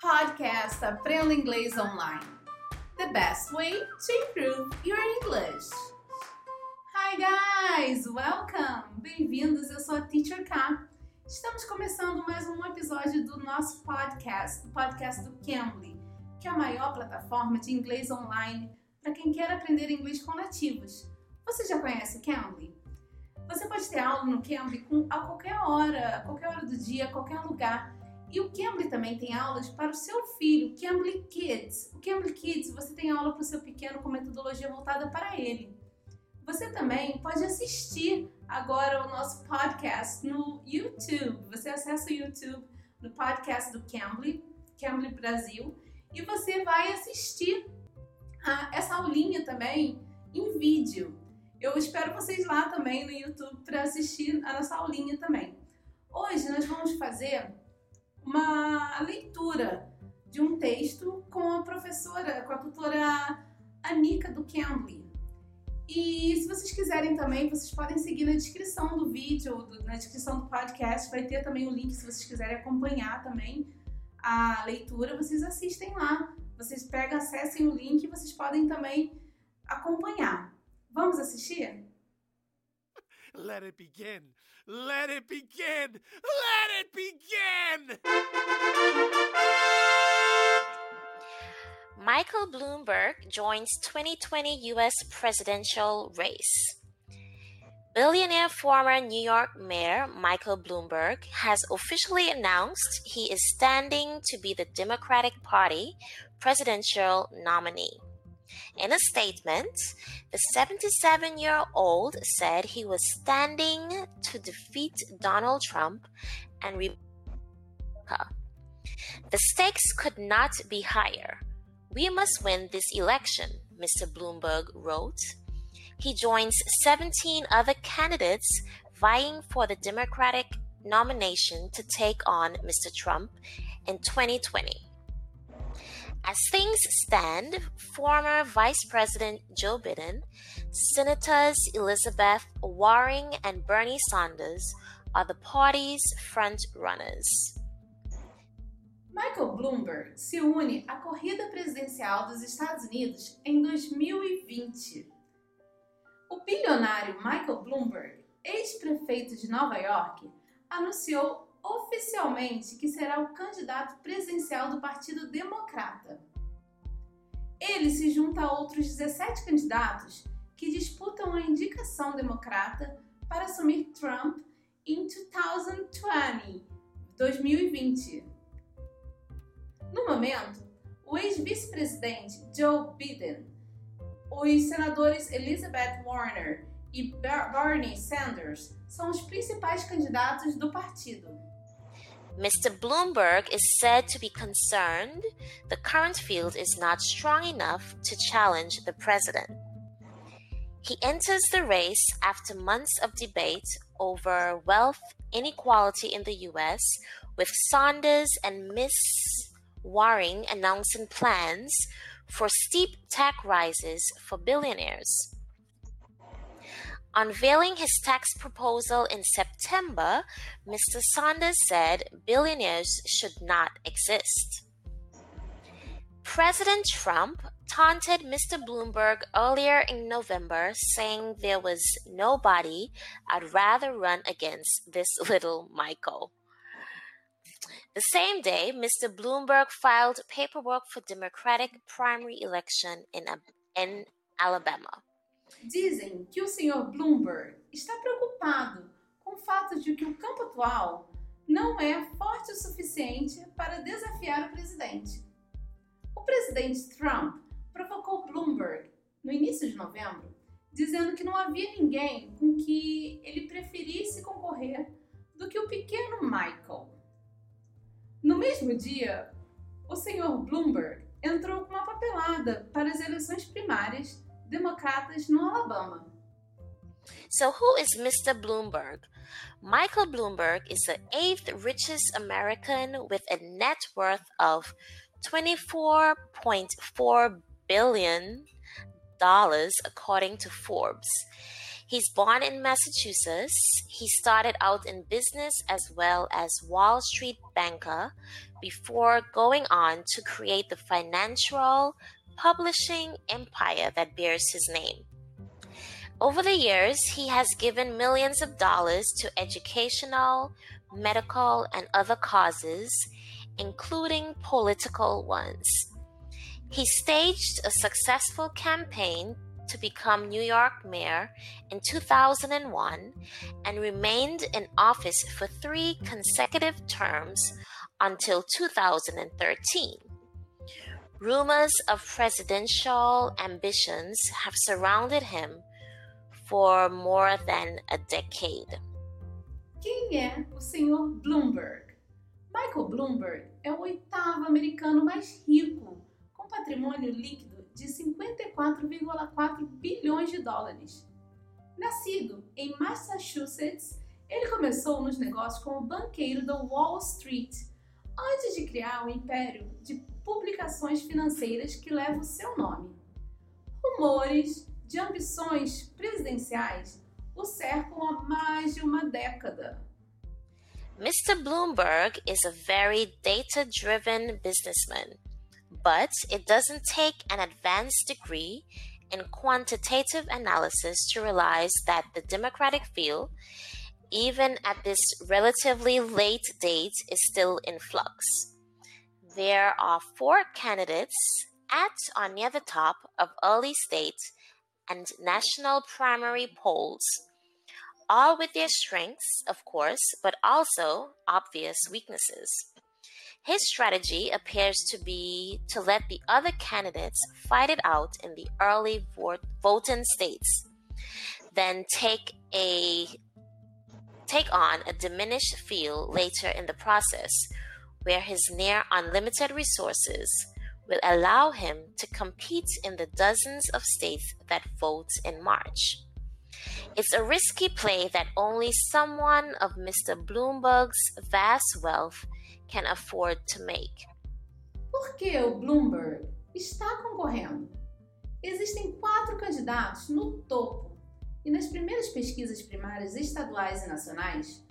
Podcast Aprenda Inglês Online. The best way to improve your English. Hi guys, welcome! Bem-vindos, eu sou a Teacher K. Estamos começando mais um episódio do nosso podcast, o podcast do Cambly, que é a maior plataforma de inglês online para quem quer aprender inglês com nativos. Você já conhece o Cambly? Você pode ter aula no Cambly a qualquer hora, a qualquer hora do dia, a qualquer lugar. E o Cambly também tem aulas para o seu filho, Cambly Kids. O Cambly Kids, você tem aula para o seu pequeno com metodologia voltada para ele. Você também pode assistir agora o nosso podcast no YouTube. Você acessa o YouTube no podcast do Cambly, Cambly Brasil, e você vai assistir a essa aulinha também em vídeo. Eu espero vocês lá também no YouTube para assistir a nossa aulinha também. Hoje nós vamos fazer uma leitura de um texto com a professora, com a tutora Anika do Cambly. E se vocês quiserem também, vocês podem seguir na descrição do vídeo, na descrição do podcast, vai ter também o link se vocês quiserem acompanhar também a leitura, vocês assistem lá. Vocês pegam, acessem o link e vocês podem também acompanhar. Vamos assistir? Let it begin. Let it begin. Let it begin. Michael Bloomberg joins 2020 US presidential race. Billionaire former New York Mayor Michael Bloomberg has officially announced he is standing to be the Democratic Party presidential nominee. In a statement, the 77 year old said he was standing to defeat Donald Trump and Republica. The stakes could not be higher. We must win this election, Mr. Bloomberg wrote. He joins 17 other candidates vying for the Democratic nomination to take on Mr. Trump in 2020. As things stand, former Vice President Joe Biden, Senators Elizabeth Warren and Bernie Sanders are the party's front runners. Michael Bloomberg se une à corrida presidencial dos Estados Unidos em 2020. O bilionário Michael Bloomberg, ex-prefeito de Nova York, anunciou oficialmente que será o candidato presidencial do Partido Democrata. Ele se junta a outros 17 candidatos que disputam a indicação democrata para assumir Trump em 2020, 2020. No momento, o ex-vice-presidente Joe Biden, os senadores Elizabeth Warner e Bernie Sanders são os principais candidatos do partido. Mr. Bloomberg is said to be concerned the current field is not strong enough to challenge the president. He enters the race after months of debate over wealth inequality in the US, with Sanders and Miss Warring announcing plans for steep tax rises for billionaires. Unveiling his tax proposal in September, Mr. Sanders said billionaires should not exist. President Trump taunted Mr. Bloomberg earlier in November, saying there was nobody I'd rather run against this little Michael. The same day, Mr. Bloomberg filed paperwork for Democratic primary election in, in Alabama. Dizem que o Sr. Bloomberg está preocupado com o fato de que o campo atual não é forte o suficiente para desafiar o presidente. O presidente Trump provocou Bloomberg no início de novembro, dizendo que não havia ninguém com que ele preferisse concorrer do que o pequeno Michael. No mesmo dia, o Sr. Bloomberg entrou com uma papelada para as eleições primárias democratas no Alabama. So, who is Mr. Bloomberg? Michael Bloomberg is the eighth richest American with a net worth of $24.4 billion, according to Forbes. He's born in Massachusetts. He started out in business as well as Wall Street banker before going on to create the financial publishing empire that bears his name. Over the years, he has given millions of dollars to educational, medical, and other causes, including political ones. He staged a successful campaign to become New York mayor in 2001 and remained in office for three consecutive terms until 2013. Rumors of presidential ambitions have surrounded him for more than a decade. Quem é o senhor Bloomberg? Michael Bloomberg é o oitavo americano mais rico, com patrimônio líquido de 54,4 bilhões de dólares. Nascido em Massachusetts, ele começou nos negócios como banqueiro da Wall Street, antes de criar um império de publicações financeiras que leva o seu nome. Rumores de ambições presidenciais o cercam há mais de uma década. Mr. Bloomberg is a very data driven businessman. but it doesn't take an advanced degree in quantitative analysis to realize that the Democratic field, even at this relatively late date, is still in flux. There are four candidates at or near the top of early state and national primary polls, all with their strengths, of course, but also obvious weaknesses. His strategy appears to be to let the other candidates fight it out in the early voting states, then take a take on a diminished field later in the process, where his near unlimited resources will allow him to compete in the dozens of states that vote in March. It's a risky play that only someone of Mr. Bloomberg's vast wealth can afford to make. Por que o Bloomberg está concorrendo? Existem quatro candidatos no topo e nas primeiras pesquisas primárias estaduais e nacionais,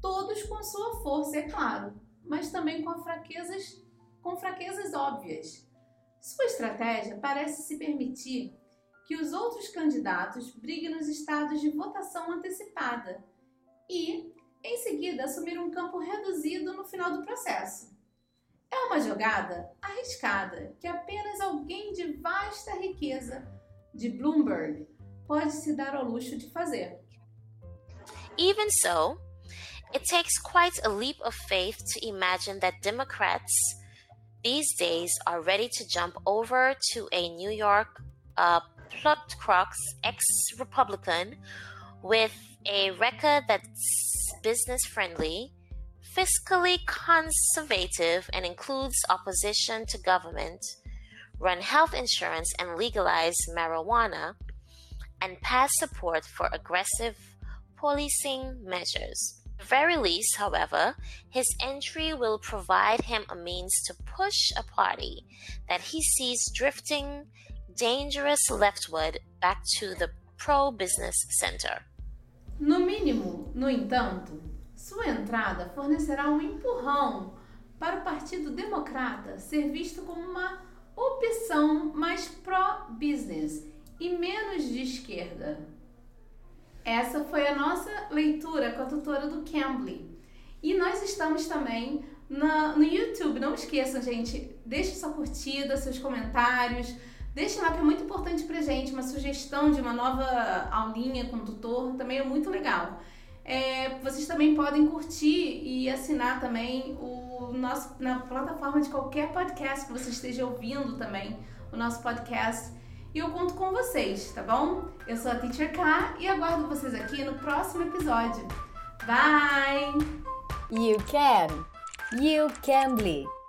todos com sua força, é claro, mas também com fraquezas, com fraquezas óbvias. Sua estratégia parece se permitir que os outros candidatos briguem nos estados de votação antecipada e em seguida assumir um campo reduzido no final do processo. É uma jogada arriscada que apenas alguém de vasta riqueza de Bloomberg pode se dar ao luxo de fazer. Even so, it takes quite a leap of faith to imagine that Democrats these days are ready to jump over to a New York uh, plot crux ex Republican with a record that's business friendly, fiscally conservative, and includes opposition to government, run health insurance and legalize marijuana, and pass support for aggressive policing measures. At the very least, however, his entry will provide him a means to push a party that he sees drifting dangerous leftward back to the pro business center. No mínimo, no entanto, sua entrada fornecerá um empurrão para o Partido Democrata ser visto como uma opção mais pró-business e menos de esquerda. Essa foi a nossa leitura com a tutora do Cambly. E nós estamos também no YouTube. Não esqueçam, gente, deixe sua curtida, seus comentários Deixe lá que é muito importante pra gente, uma sugestão de uma nova aulinha com o tutor, também é muito legal. É, vocês também podem curtir e assinar também o nosso na plataforma de qualquer podcast que você esteja ouvindo também, o nosso podcast. E eu conto com vocês, tá bom? Eu sou a Teacher K e aguardo vocês aqui no próximo episódio. Bye! You can! You can bleed!